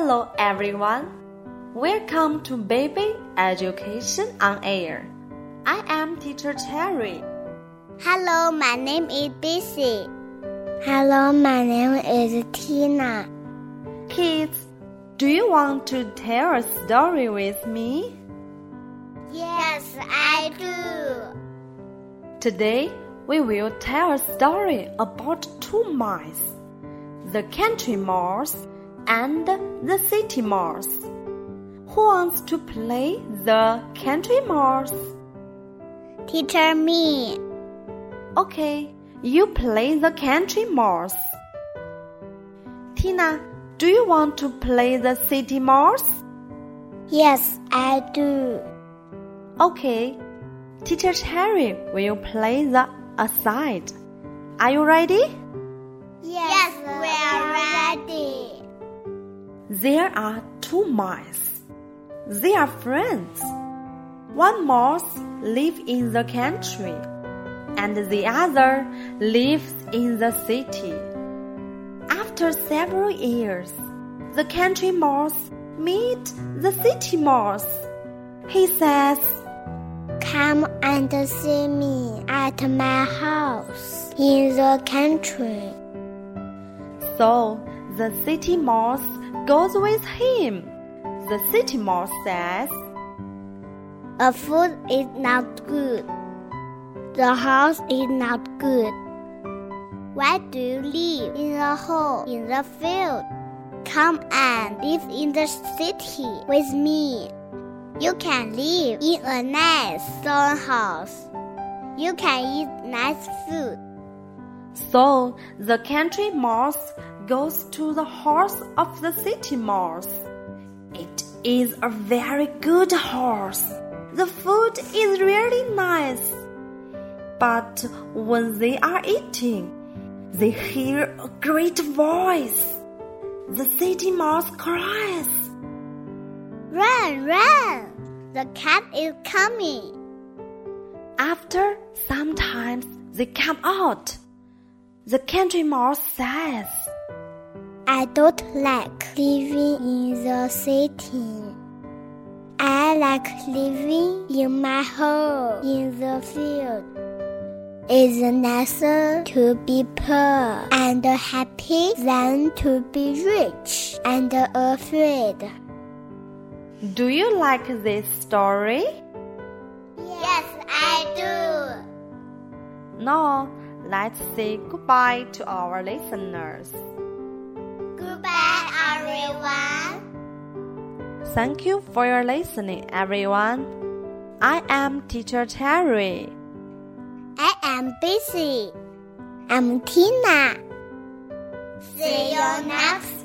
Hello everyone. Welcome to Baby Education on Air. I am Teacher Cherry. Hello, my name is Busy. Hello, my name is Tina. Kids, do you want to tell a story with me? Yes, I do. Today, we will tell a story about two mice the country mouse and the city mouse. Who wants to play the country mouse? Teacher me. Okay, you play the country mouse. Tina, do you want to play the city mouse? Yes, I do. Okay, Teacher Cherry will play the aside. Are you ready? There are two mice. They are friends. One mouse lives in the country, and the other lives in the city. After several years, the country mouse meets the city mouse. He says, Come and see me at my house in the country. So the city mouse goes with him. The city mouse says, A food is not good. The house is not good. Why do you live in a hole in the field? Come and live in the city with me. You can live in a nice stone house. You can eat nice food. So the country mouse goes to the horse of the city mouse. It is a very good horse. The food is really nice. But when they are eating, they hear a great voice. The city mouse cries. Run, run! The cat is coming. After sometimes they come out. The country mouse says, I don't like living in the city. I like living in my hole in the field. It's nicer to be poor and happy than to be rich and afraid. Do you like this story? Yes, I do. Now, let's say goodbye to our listeners. Goodbye, everyone. Thank you for your listening, everyone. I am Teacher Terry. I am busy. I'm Tina. See you next time.